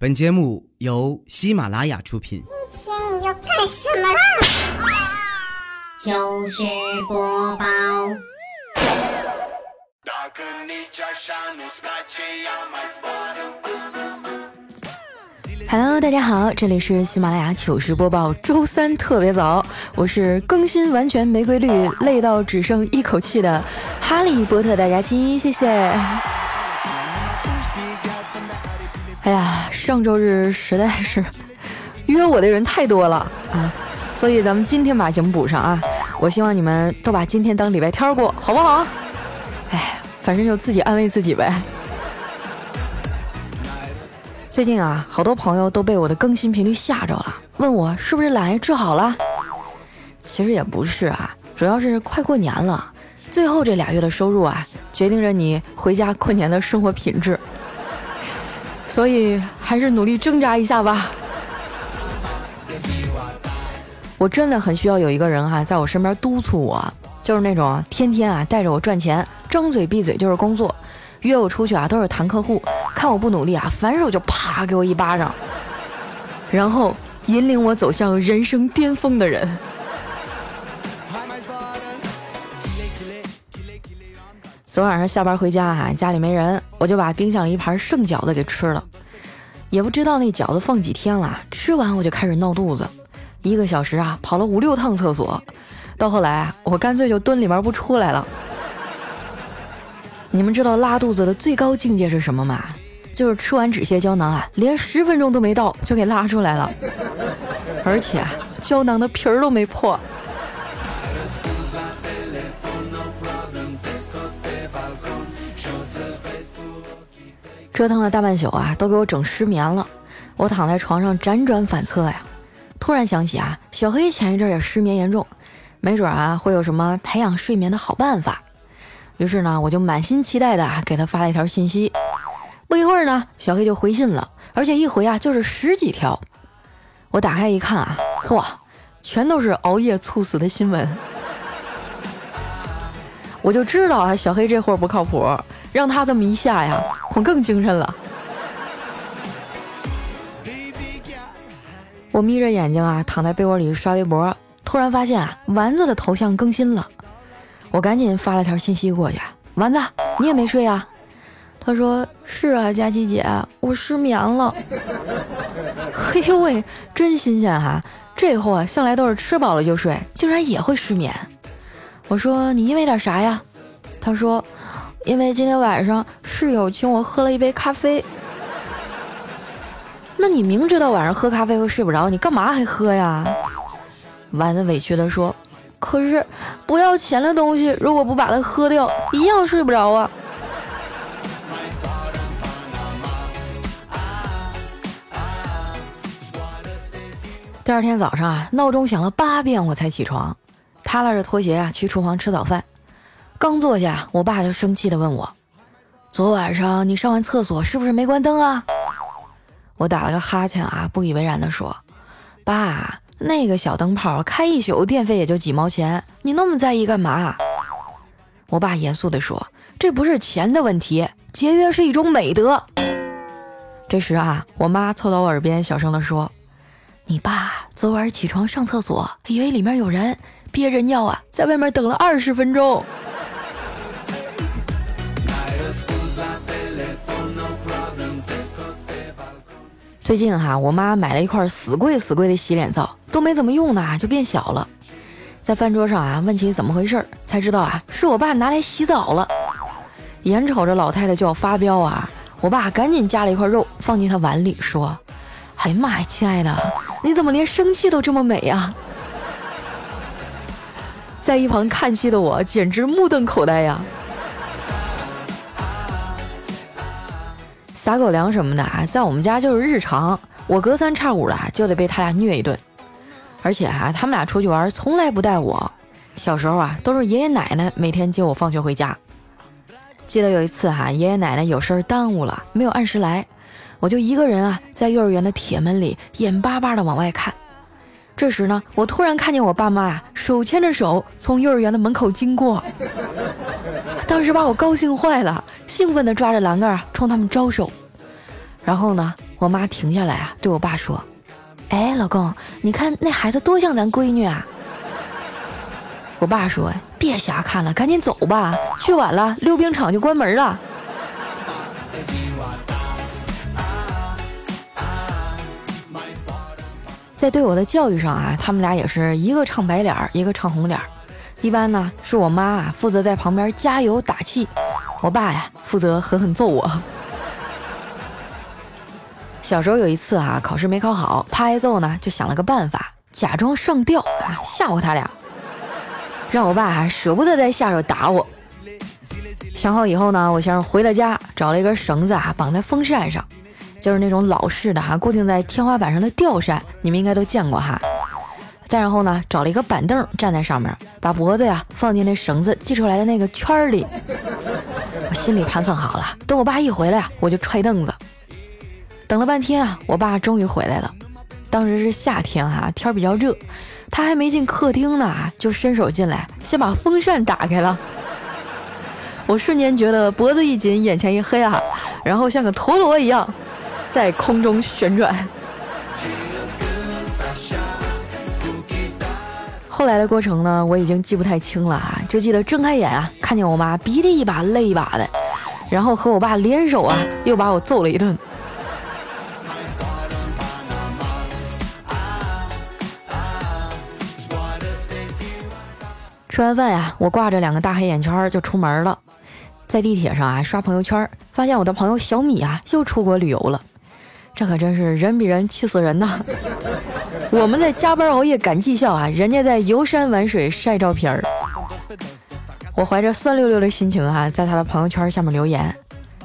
本节目由喜马拉雅出品。今天你要干什么啦？糗事播报，Hello，大家好，这里是喜马拉雅糗事播报，周三特别早，我是更新完全没规律，累到只剩一口气的哈利波特大家亲，谢谢。哎呀，上周日实在是约我的人太多了啊，所以咱们今天把节目补上啊。我希望你们都把今天当礼拜天过，好不好？哎，反正就自己安慰自己呗。最近啊，好多朋友都被我的更新频率吓着了，问我是不是懒癌治好了？其实也不是啊，主要是快过年了，最后这俩月的收入啊，决定着你回家过年的生活品质。所以还是努力挣扎一下吧。我真的很需要有一个人哈、在我身边督促我，就是那种天天啊带着我赚钱，张嘴闭嘴就是工作，约我出去啊都是谈客户，看我不努力啊，反手就啪给我一巴掌，然后引领我走向人生巅峰的人。昨晚上下班回家哈、家里没人，我就把冰箱里一盘剩饺子给吃了。也不知道那饺子放几天了，吃完我就开始闹肚子，一个小时啊跑了五六趟厕所，到后来啊我干脆就蹲里面不出来了。你们知道拉肚子的最高境界是什么吗？就是吃完止泻胶囊啊，连十分钟都没到就给拉出来了，而且啊胶囊的皮儿都没破。折腾了大半宿啊，都给我整失眠了。我躺在床上辗转反侧呀，突然想起啊，小黑前一阵也失眠严重，没准啊会有什么培养睡眠的好办法。于是呢，我就满心期待的给他发了一条信息。不一会儿呢，小黑就回信了，而且一回啊就是十几条。我打开一看啊，嚯，全都是熬夜猝死的新闻。我就知道啊，小黑这货不靠谱，让他这么一下呀，我更精神了。我眯着眼睛啊，躺在被窝里刷微博，突然发现啊，丸子的头像更新了，我赶紧发了条信息过去：“丸子，你也没睡啊？”他说：“是啊，佳琪姐，我失眠了。”嘿呦喂，真新鲜哈！这货，向来都是吃饱了就睡，竟然也会失眠。我说你因为点啥呀？他说，因为今天晚上室友请我喝了一杯咖啡。那你明知道晚上喝咖啡会睡不着，你干嘛还喝呀？丸子委屈地说：“可是不要钱的东西，如果不把它喝掉，一样睡不着啊。”第二天早上啊，闹钟响了八遍我才起床。踏拉着拖鞋啊，去厨房吃早饭。刚坐下，我爸就生气地问我：“昨晚上你上完厕所是不是没关灯啊？”我打了个哈欠啊，不以为然地说：“爸，那个小灯泡开一宿电费也就几毛钱，你那么在意干嘛？”我爸严肃地说：“这不是钱的问题，节约是一种美德。”这时啊，我妈凑到我耳边小声地说：“你爸昨晚起床上厕所，以为里面有人。”憋着尿啊，在外面等了二十分钟。最近哈，我妈买了一块死贵死贵的洗脸皂，都没怎么用呢，就变小了。在饭桌上啊，问起怎么回事，才知道啊，是我爸拿来洗澡了。眼瞅着老太太就要发飙啊，我爸赶紧夹了一块肉放进她碗里，说：“哎呀妈呀，亲爱的，你怎么连生气都这么美呀？” 在一旁看戏的我简直目瞪口呆呀！撒狗粮什么的啊，在我们家就是日常，我隔三差五的就得被他俩虐一顿。而且啊、他们俩出去玩从来不带我，小时候啊都是爷爷奶奶每天接我放学回家。记得有一次哈、爷爷奶奶有事儿耽误了，没有按时来，我就一个人啊在幼儿园的铁门里眼巴巴的往外看。这时呢，我突然看见我爸妈啊手牵着手从幼儿园的门口经过，当时把我高兴坏了，兴奋地抓着栏杆啊冲他们招手。然后呢，我妈停下来啊，对我爸说：“哎，老公，你看那孩子多像咱闺女啊。”我爸说：“别瞎看了，赶紧走吧，去晚了溜冰场就关门了。”在对我的教育上啊，他们俩也是一个唱白脸儿，一个唱红脸儿。一般呢，是我妈啊负责在旁边加油打气，我爸呀负责狠狠揍我。小时候有一次啊，考试没考好，怕挨揍呢，就想了个办法，假装上吊啊吓唬他俩。让我爸还舍不得再下手打我。想好以后呢，我先是回了家，找了一根绳子啊，绑在风扇上，就是那种老式的哈，固定在天花板上的吊扇，你们应该都见过哈。再然后呢，找了一个板凳站在上面，把脖子呀放进那绳子系出来的那个圈里。我心里盘算好了，等我爸一回来啊，我就踹凳子。等了半天啊，我爸终于回来了。当时是夏天哈，天比较热。他还没进客厅呢，就伸手进来，先把风扇打开了。我瞬间觉得脖子一紧，眼前一黑啊，然后像个陀螺一样在空中旋转。后来的过程呢，我已经记不太清了啊，就记得睁开眼啊，看见我妈鼻涕一把泪一把的，然后和我爸联手啊，又把我揍了一顿。吃完饭呀，我挂着两个大黑眼圈就出门了，在地铁上啊刷朋友圈，发现我的朋友小米啊又出国旅游了，这可真是人比人气死人呐！我们在加班熬夜赶绩效啊，人家在游山玩水晒照片儿。我怀着酸溜溜的心情哈，在他的朋友圈下面留言：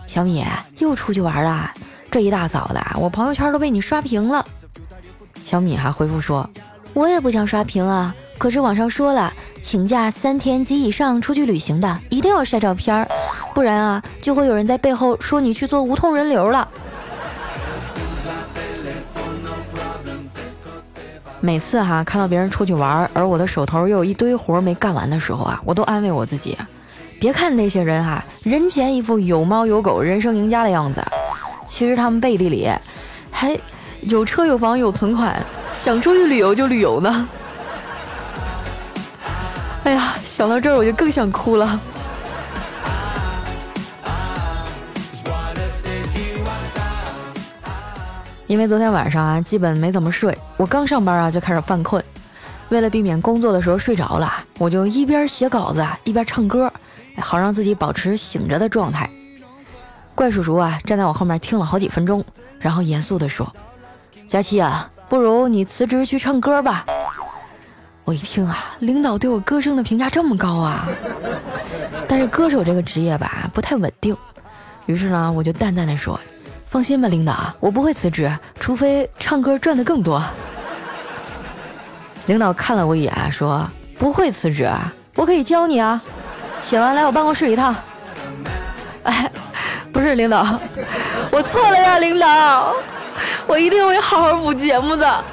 小米又出去玩了，这一大早的，我朋友圈都被你刷屏了。小米还回复说：我也不想刷屏啊。可是网上说了，请假三天及以上出去旅行的，一定要晒照片儿，不然啊，就会有人在背后说你去做无痛人流了。每次哈看到别人出去玩，而我的手头又有一堆活没干完的时候啊，我都安慰我自己，别看那些人哈，人前一副有猫有狗、人生赢家的样子，其实他们背地里还有车有房有存款，想出去旅游就旅游呢。哎呀，想到这儿我就更想哭了。因为昨天晚上啊，基本没怎么睡，我刚上班啊就开始犯困。为了避免工作的时候睡着了，我就一边写稿子一边唱歌，好让自己保持醒着的状态。怪叔叔啊站在我后面听了好几分钟，然后严肃地说：“佳琪啊，不如你辞职去唱歌吧。”我一听啊，领导对我歌声的评价这么高啊！但是歌手这个职业吧，不太稳定。于是呢，我就淡淡的说：“放心吧，领导，我不会辞职，除非唱歌赚的更多。”领导看了我一眼，说：“不会辞职，我可以教你啊，写完来我办公室一趟。”哎，不是领导，我错了呀，领导，我一定会好好补节目的。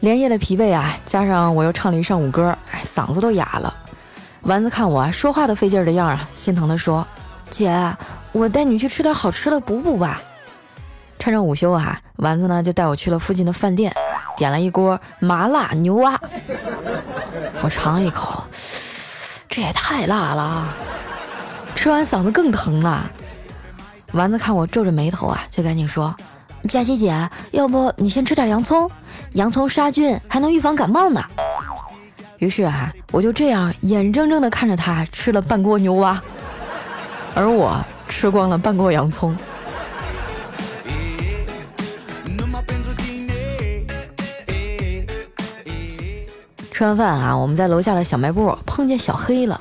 连夜的疲惫啊，加上我又唱了一上午歌，嗓子都哑了。丸子看我说话都费劲的样啊，心疼的说：“姐，我带你去吃点好吃的补补吧。”趁着午休啊，丸子呢就带我去了附近的饭店，点了一锅麻辣牛蛙。我尝了一口，这也太辣了，吃完嗓子更疼了。丸子看我皱着眉头啊，就赶紧说：“佳琪姐，要不你先吃点洋葱。”洋葱杀菌还能预防感冒呢。于是啊，我就这样眼睁睁地看着他吃了半锅牛蛙，而我吃光了半锅洋葱。吃完饭啊，我们在楼下的小卖部碰见小黑了。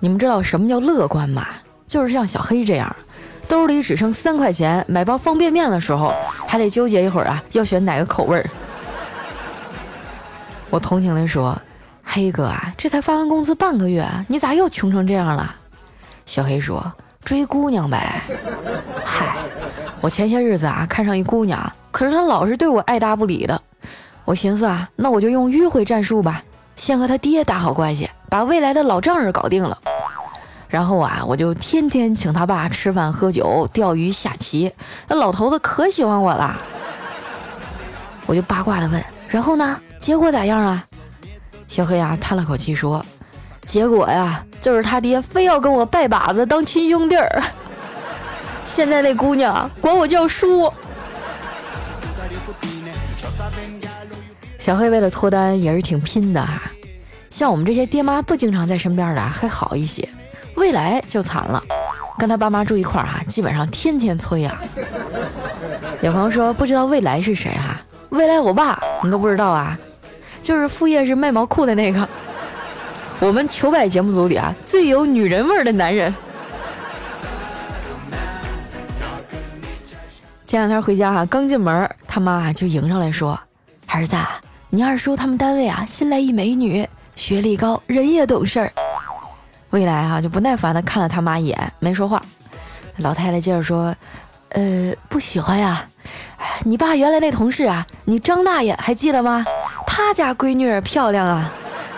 你们知道什么叫乐观吗？就是像小黑这样，兜里只剩三块钱买包方便面的时候，还得纠结一会儿啊，要选哪个口味儿。我同情的说：“黑哥啊，这才发完工资半个月，你咋又穷成这样了？”小黑说：“追姑娘呗。”嗨，我前些日子啊看上一姑娘，可是她老是对我爱答不理的。我寻思啊，那我就用迂回战术吧，先和她爹打好关系，把未来的老丈人搞定了。然后啊，我就天天请他爸吃饭、喝酒、钓鱼、下棋，那老头子可喜欢我了。我就八卦的问：“然后呢？结果咋样啊？”小黑啊叹了口气说：“结果呀，就是他爹非要跟我拜把子当亲兄弟儿。现在那姑娘管我叫叔。”小黑为了脱单也是挺拼的哈。像我们这些爹妈不经常在身边的还好一些，未来就惨了，跟他爸妈住一块儿哈，基本上天天催啊。有朋友说不知道未来是谁哈？未来我爸你都不知道啊？就是副业是卖毛裤的那个，我们糗百节目组里啊最有女人味的男人。前两天回家哈，刚进门，他妈就迎上来说：“儿子，你二叔他们单位啊新来一美女，学历高，人也懂事儿。”未来啊就不耐烦的看了他妈一眼，没说话。老太太接着说：“呃，不喜欢呀。”你爸原来那同事啊，你张大爷还记得吗？他家闺女漂亮啊，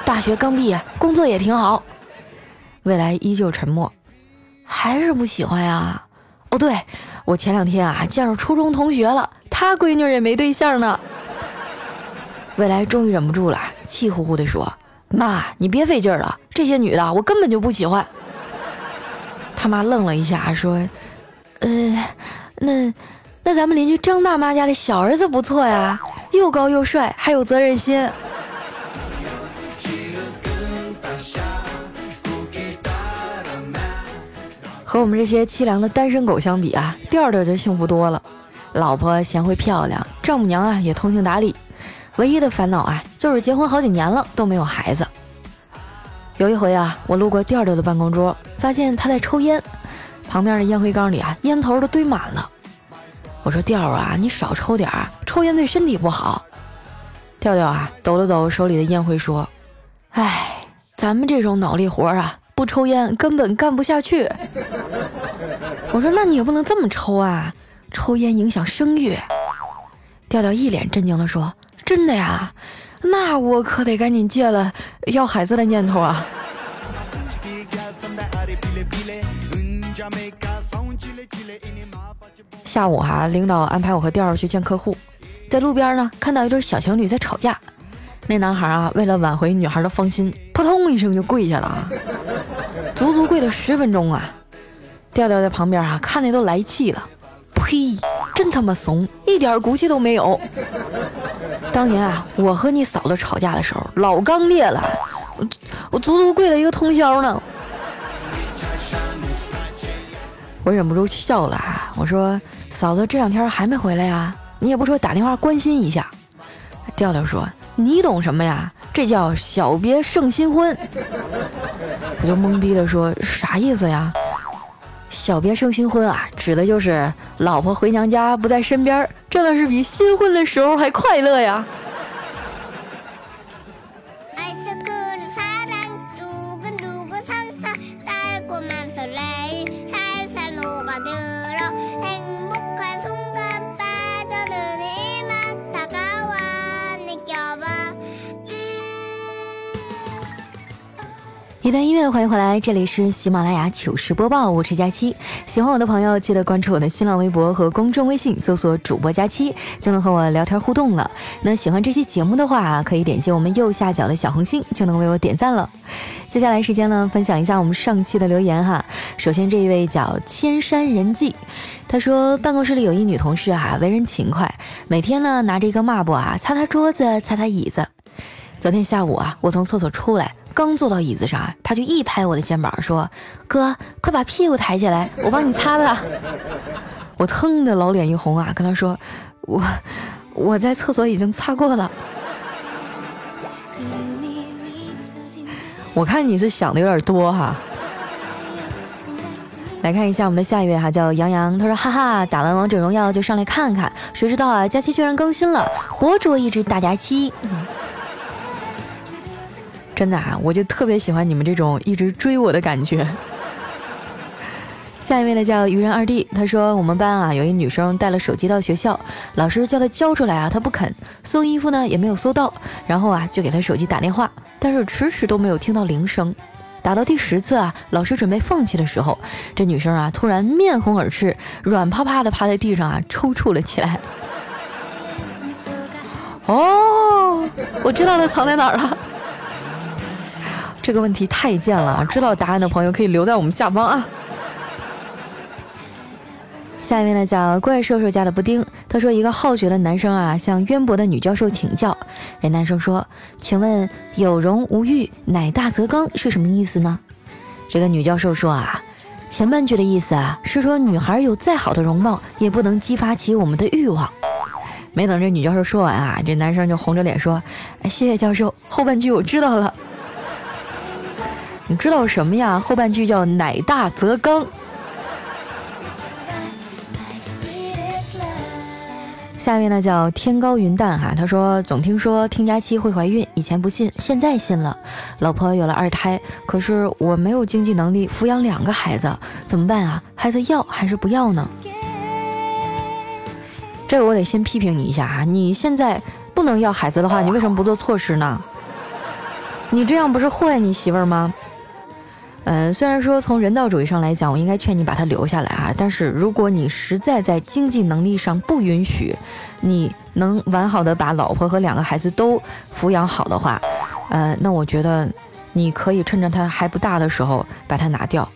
大学刚毕业，工作也挺好。未来依旧沉默，还是不喜欢呀？哦，对我前两天啊见着初中同学了，他闺女也没对象呢。未来终于忍不住了，气呼呼地说：“妈，你别费劲了，这些女的我根本就不喜欢。”他妈愣了一下，说：“呃，那……”那咱们邻居张大妈家的小儿子不错呀，又高又帅，还有责任心。和我们这些凄凉的单身狗相比啊，调调就幸福多了。老婆贤惠漂亮，丈母娘啊也通情达理，唯一的烦恼啊就是结婚好几年了都没有孩子。有一回啊，我路过调调的办公桌，发现他在抽烟，旁边的烟灰缸里啊烟头都堆满了。我说调啊，你少抽点儿，抽烟对身体不好。调调啊，抖了抖手里的烟灰，说：“哎，咱们这种脑力活啊，不抽烟根本干不下去。”我说：“那你也不能这么抽啊，抽烟影响声誉。”调调一脸震惊地说：“真的呀？那我可得赶紧戒了要孩子的念头啊。”下午哈，领导安排我和调儿去见客户，在路边呢看到一对小情侣在吵架，那男孩啊为了挽回女孩的芳心，扑通一声就跪下了，足足跪了十分钟啊。调调在旁边啊看的都来气了，呸，真他妈怂，一点骨气都没有。当年啊我和你嫂子吵架的时候老刚烈了，我我足足跪了一个通宵呢。我忍不住笑了啊，我说。嫂子这两天还没回来呀？你也不说打电话关心一下。调调说：“你懂什么呀？这叫小别胜新婚。”我就懵逼的说：“啥意思呀？”小别胜新婚啊，指的就是老婆回娘家不在身边，这倒是比新婚的时候还快乐呀。欢迎回来，这里是喜马拉雅糗事播报，我是佳期。喜欢我的朋友，记得关注我的新浪微博和公众微信，搜索主播佳期，就能和我聊天互动了。那喜欢这期节目的话，可以点击我们右下角的小红心，就能为我点赞了。接下来时间呢，分享一下我们上期的留言哈。首先这一位叫千山人迹，他说办公室里有一女同事啊，为人勤快，每天呢拿着一个抹布啊，擦擦桌子，擦擦椅子。昨天下午啊，我从厕所出来。刚坐到椅子上，他就一拍我的肩膀，说：“哥，快把屁股抬起来，我帮你擦擦。”我腾的老脸一红啊，跟他说：“我我在厕所已经擦过了。”我看你是想的有点多哈。来看一下我们的下一位哈，叫杨洋，他说：“哈哈，打完王者荣耀就上来看看，谁知道啊，假期居然更新了，活捉一只大假期。”真的啊，我就特别喜欢你们这种一直追我的感觉。下一位呢叫愚人二弟，他说我们班啊有一女生带了手机到学校，老师叫她交出来啊，她不肯，搜衣服呢也没有搜到，然后啊就给她手机打电话，但是迟迟都没有听到铃声，打到第十次啊，老师准备放弃的时候，这女生啊突然面红耳赤，软趴趴的趴在地上啊抽搐了起来。哦，我知道她藏在哪儿了。这个问题太贱了，知道答案的朋友可以留在我们下方啊。下面呢叫怪兽兽家的布丁，他说一个好学的男生啊向渊博的女教授请教，这男生说：“请问有容无欲，乃大则刚是什么意思呢？”这个女教授说啊，前半句的意思啊是说女孩有再好的容貌，也不能激发起我们的欲望。没等这女教授说完啊，这男生就红着脸说：“哎，谢谢教授，后半句我知道了。你知道什么呀？后半句叫乃大则刚。”下面呢叫天高云淡哈，他说总听说听佳期会怀孕，以前不信，现在信了。老婆有了二胎，可是我没有经济能力抚养两个孩子，怎么办啊？孩子要还是不要呢？这个我得先批评你一下哈，你现在不能要孩子的话，你为什么不做措施呢？你这样不是祸害你媳妇儿吗？嗯，虽然说从人道主义上来讲，我应该劝你把他留下来啊，但是如果你实在在经济能力上不允许，你能完好的把老婆和两个孩子都抚养好的话，呃，那我觉得你可以趁着他还不大的时候把他拿掉。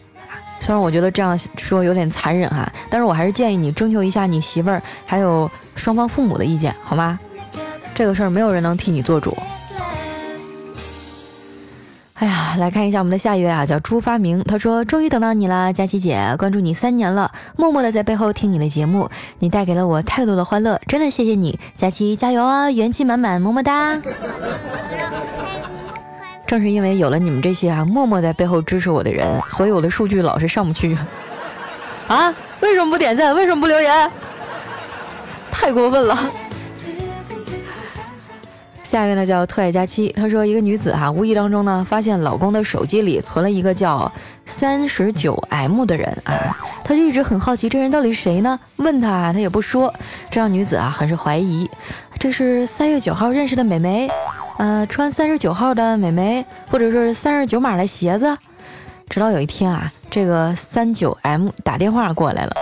虽然我觉得这样说有点残忍哈，但是我还是建议你征求一下你媳妇儿还有双方父母的意见，好吗？这个事儿没有人能替你做主。来看一下我们的下一位啊，叫朱发明。他说：“终于等到你了，佳琪姐，关注你三年了，默默的在背后听你的节目，你带给了我太多的欢乐，真的谢谢你，佳琪加油啊，元气满满，么么哒。”正是因为有了你们这些啊，默默在背后支持我的人，所以我的数据老是上不去。啊？为什么不点赞？为什么不留言？太过分了。下一位呢叫特爱佳期，她说一个女子哈，无意当中呢发现老公的手机里存了一个叫三十九 M 的人啊，她就一直很好奇这人到底是谁呢？问他他也不说，这让女子啊很是怀疑，这是三月九号认识的美眉，呃，穿三十九号的美眉，或者是三十九码的鞋子。直到有一天啊，这个三九 M 打电话过来了，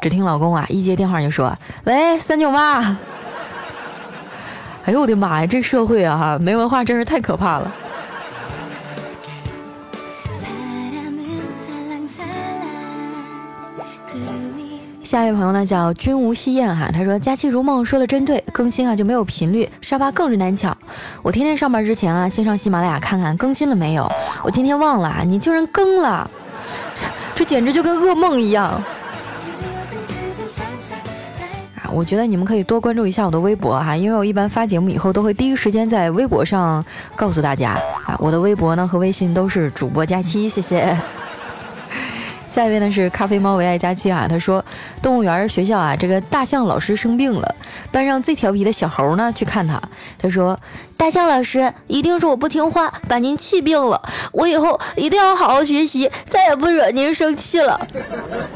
只听老公啊一接电话就说：“喂，三九妈。”哎呦我的妈呀！这社会啊，哈，没文化真是太可怕了。下一位朋友呢叫君无戏宴哈，他说佳期如梦说的真对，更新啊就没有频率，沙发更是难抢。我天天上班之前啊，先上喜马拉雅看看更新了没有。我今天忘了，你竟然更了，这简直就跟噩梦一样。我觉得你们可以多关注一下我的微博哈，因为我一般发节目以后都会第一时间在微博上告诉大家啊。我的微博呢和微信都是主播佳期，谢谢。下一位呢是咖啡猫为爱佳期啊，他说动物园学校啊，这个大象老师生病了，班上最调皮的小猴呢去看他，他说大象老师一定是我不听话把您气病了，我以后一定要好好学习，再也不惹您生气了。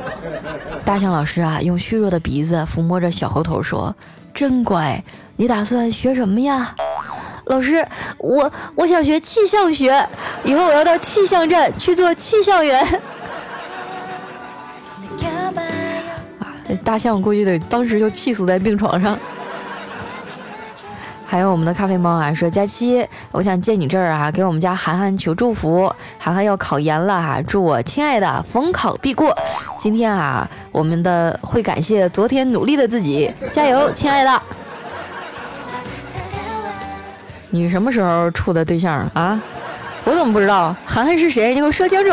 大象老师啊，用虚弱的鼻子抚摸着小猴头说：“真乖，你打算学什么呀？”老师，我我想学气象学，以后我要到气象站去做气象员。大象估计得当时就气死在病床上。还有我们的咖啡猫啊，说佳期，我想借你这儿啊，给我们家涵涵求祝福。涵涵要考研了哈，祝我亲爱的逢考必过。今天啊，我们的会感谢昨天努力的自己，加油，亲爱的。你什么时候处的对象啊？我怎么不知道？涵涵是谁？你给我说清楚。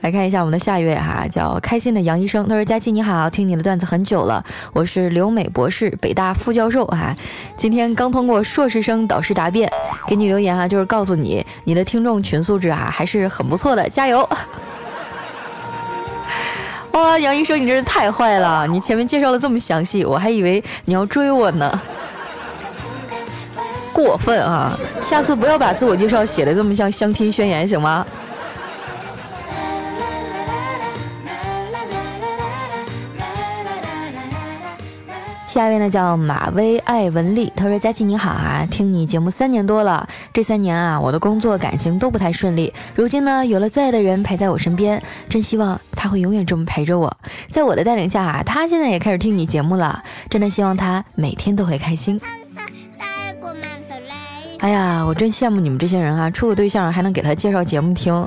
来看一下我们的下一位哈，叫开心的杨医生。他说：“佳琪你好，听你的段子很久了，我是留美博士，北大副教授哈。今天刚通过硕士生导师答辩，给你留言哈，就是告诉你你的听众群素质啊还是很不错的，加油！哇，杨医生你真是太坏了，你前面介绍的这么详细，我还以为你要追我呢，过分啊！下次不要把自我介绍写的这么像相亲宣言，行吗？”下一位呢叫马威艾文丽，他说：“佳琪你好啊，听你节目三年多了，这三年啊，我的工作感情都不太顺利。如今呢，有了最爱的人陪在我身边，真希望他会永远这么陪着我。在我的带领下啊，他现在也开始听你节目了，真的希望他每天都会开心。哎呀，我真羡慕你们这些人啊，处个对象还能给他介绍节目听，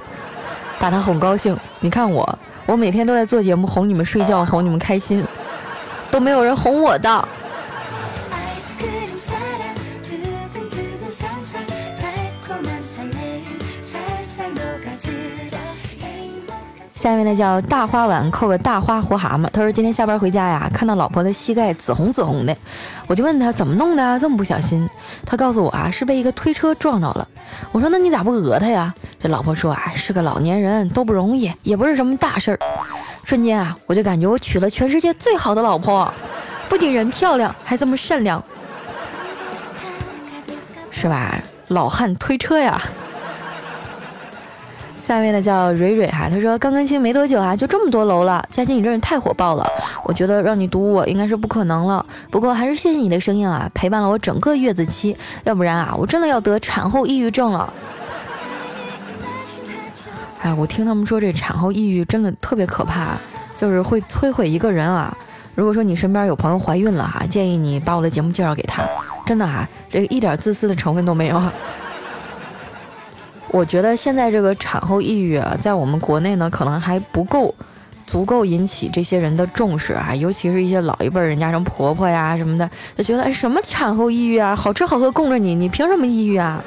把他哄高兴。你看我，我每天都在做节目哄你们睡觉，哄你们开心。”都没有人哄我的。下面呢叫大花碗扣个大花活蛤蟆。他说今天下班回家呀，看到老婆的膝盖紫红紫红的，我就问他怎么弄的，这么不小心。他告诉我啊，是被一个推车撞着了。我说那你咋不讹他呀？这老婆说啊，是个老年人，都不容易，也不是什么大事儿。瞬间啊，我就感觉我娶了全世界最好的老婆，不仅人漂亮，还这么善良，是吧？老汉推车呀。下面呢叫蕊蕊哈，他说刚更新没多久啊，就这么多楼了。佳琪，你真是太火爆了，我觉得让你读我应该是不可能了。不过还是谢谢你的声音啊，陪伴了我整个月子期，要不然啊，我真的要得产后抑郁症了。哎，我听他们说这产后抑郁真的特别可怕，就是会摧毁一个人啊。如果说你身边有朋友怀孕了哈，建议你把我的节目介绍给他，真的哈，这个一点自私的成分都没有。我觉得现在这个产后抑郁啊，在我们国内呢，可能还不够足够引起这些人的重视啊，尤其是一些老一辈人家什么婆婆呀什么的，就觉得哎什么产后抑郁啊，好吃好喝供着你，你凭什么抑郁啊？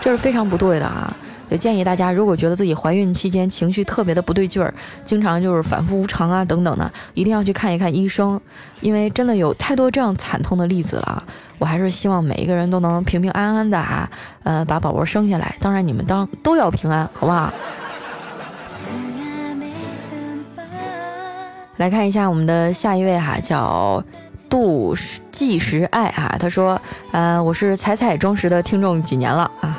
这是非常不对的啊。就建议大家，如果觉得自己怀孕期间情绪特别的不对劲儿，经常就是反复无常啊等等的，一定要去看一看医生，因为真的有太多这样惨痛的例子了。我还是希望每一个人都能平平安安的啊，呃，把宝宝生下来。当然，你们当都要平安，好不好？来看一下我们的下一位哈，叫杜纪时爱哈，他说，呃，我是彩彩忠实的听众几年了啊。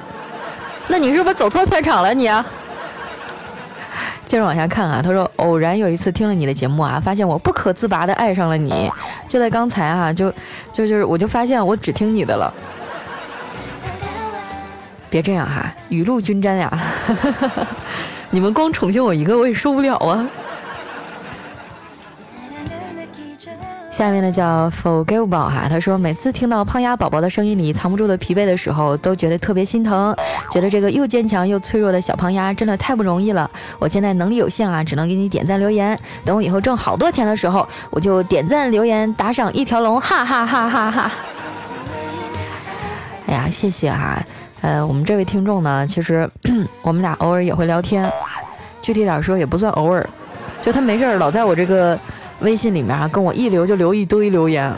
那你是不是走错片场了？你，接着往下看啊。他说，偶然有一次听了你的节目啊，发现我不可自拔的爱上了你。就在刚才啊，就就就是，我就发现我只听你的了。别这样哈，雨露均沾呀。你们光宠幸我一个，我也受不了啊。下面呢叫 Forgivable 哈，他说每次听到胖丫宝宝的声音里藏不住的疲惫的时候，都觉得特别心疼，觉得这个又坚强又脆弱的小胖丫真的太不容易了。我现在能力有限啊，只能给你点赞留言。等我以后挣好多钱的时候，我就点赞留言打赏一条龙，哈哈哈哈哈。哎呀，谢谢哈。呃，我们这位听众呢，其实 我们俩偶尔也会聊天，具体点说也不算偶尔，就他没事老在我这个。微信里面啊，跟我一留就留一堆留言，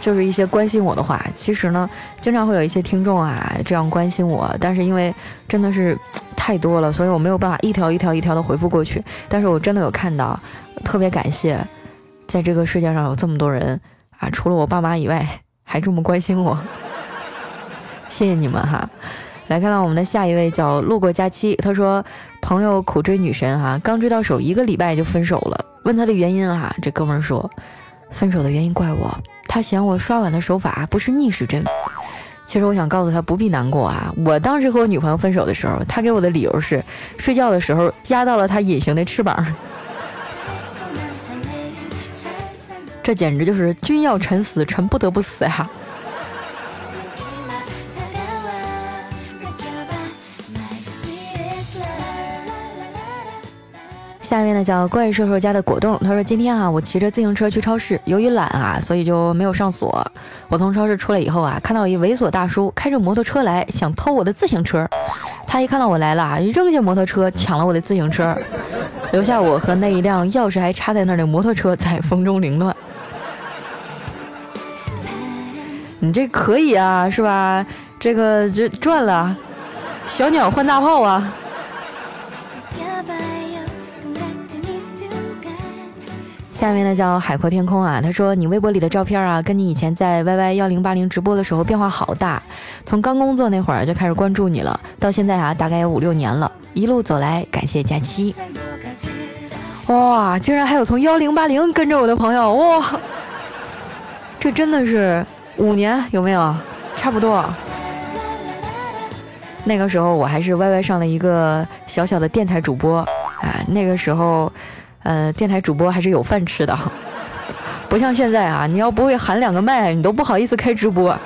就是一些关心我的话。其实呢，经常会有一些听众啊这样关心我，但是因为真的是太多了，所以我没有办法一条一条一条的回复过去。但是我真的有看到，特别感谢，在这个世界上有这么多人啊，除了我爸妈以外，还这么关心我，谢谢你们哈。来看到我们的下一位叫路过佳期，他说朋友苦追女神哈，刚追到手一个礼拜就分手了。问他的原因啊，这哥们儿说，分手的原因怪我，他嫌我刷碗的手法不是逆时针。其实我想告诉他不必难过啊，我当时和我女朋友分手的时候，他给我的理由是睡觉的时候压到了他隐形的翅膀。这简直就是君要臣死，臣不得不死呀。下面呢叫怪兽兽家的果冻，他说今天啊，我骑着自行车去超市，由于懒啊，所以就没有上锁。我从超市出来以后啊，看到一猥琐大叔开着摩托车来，想偷我的自行车。他一看到我来了啊，扔下摩托车抢了我的自行车，留下我和那一辆钥匙还插在那儿的摩托车在风中凌乱。你这可以啊，是吧？这个这赚了，小鸟换大炮啊！下面呢叫海阔天空啊，他说你微博里的照片啊，跟你以前在 Y Y 幺零八零直播的时候变化好大，从刚工作那会儿就开始关注你了，到现在啊大概有五六年了，一路走来感谢假期。哇，居然还有从幺零八零跟着我的朋友哇，这真的是五年有没有？差不多。那个时候我还是 YY 上了一个小小的电台主播，啊，那个时候，呃，电台主播还是有饭吃的，不像现在啊，你要不会喊两个麦，你都不好意思开直播。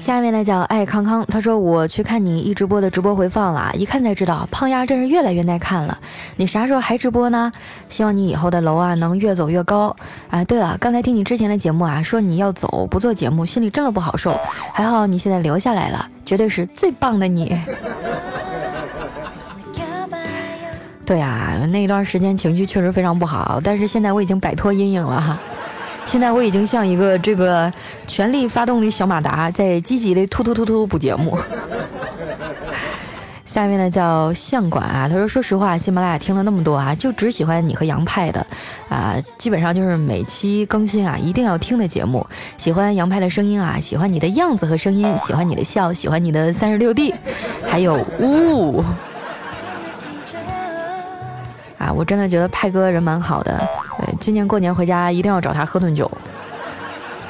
下面呢叫爱康康，他说我去看你一直播的直播回放了，一看才知道胖丫真是越来越耐看了。你啥时候还直播呢？希望你以后的楼啊能越走越高。啊，对了，刚才听你之前的节目啊，说你要走不做节目，心里真的不好受。还好你现在留下来了，绝对是最棒的你。对啊，那一段时间情绪确实非常不好，但是现在我已经摆脱阴影了哈。现在我已经像一个这个全力发动的小马达，在积极的突突突突补节目。下面呢叫相管啊，他说：“说实话，喜马拉雅听了那么多啊，就只喜欢你和杨派的啊，基本上就是每期更新啊一定要听的节目。喜欢杨派的声音啊，喜欢你的样子和声音，喜欢你的笑，喜欢你的三十六 D，还有呜。”啊，我真的觉得派哥人蛮好的，对，今年过年回家一定要找他喝顿酒。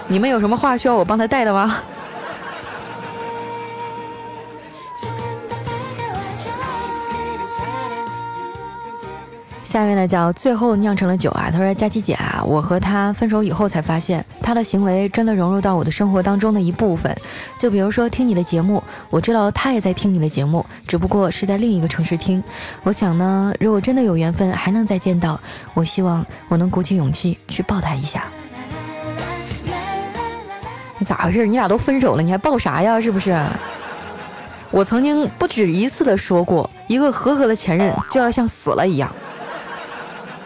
你们有什么话需要我帮他带的吗？下面呢叫最后酿成了酒啊，他说佳琪姐啊，我和他分手以后才发现，他的行为真的融入到我的生活当中的一部分。就比如说听你的节目，我知道他也在听你的节目，只不过是在另一个城市听。我想呢，如果真的有缘分还能再见到，我希望我能鼓起勇气去抱他一下。你咋回事？你俩都分手了，你还抱啥呀？是不是？我曾经不止一次的说过，一个合格的前任就要像死了一样。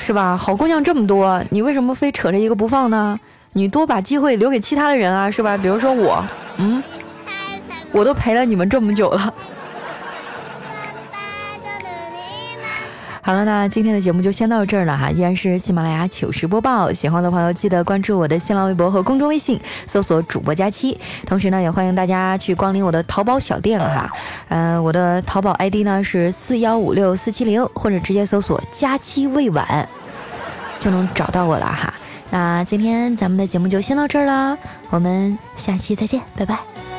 是吧？好姑娘这么多，你为什么非扯着一个不放呢？你多把机会留给其他的人啊，是吧？比如说我，嗯，我都陪了你们这么久了。好了，那今天的节目就先到这儿了哈，依然是喜马拉雅糗事播报。喜欢的朋友记得关注我的新浪微博和公众微信，搜索主播佳期。同时呢，也欢迎大家去光临我的淘宝小店哈。嗯，我的淘宝 ID 呢是四幺五六四七零，或者直接搜索佳期未晚，就能找到我了哈。那今天咱们的节目就先到这儿了，我们下期再见，拜拜。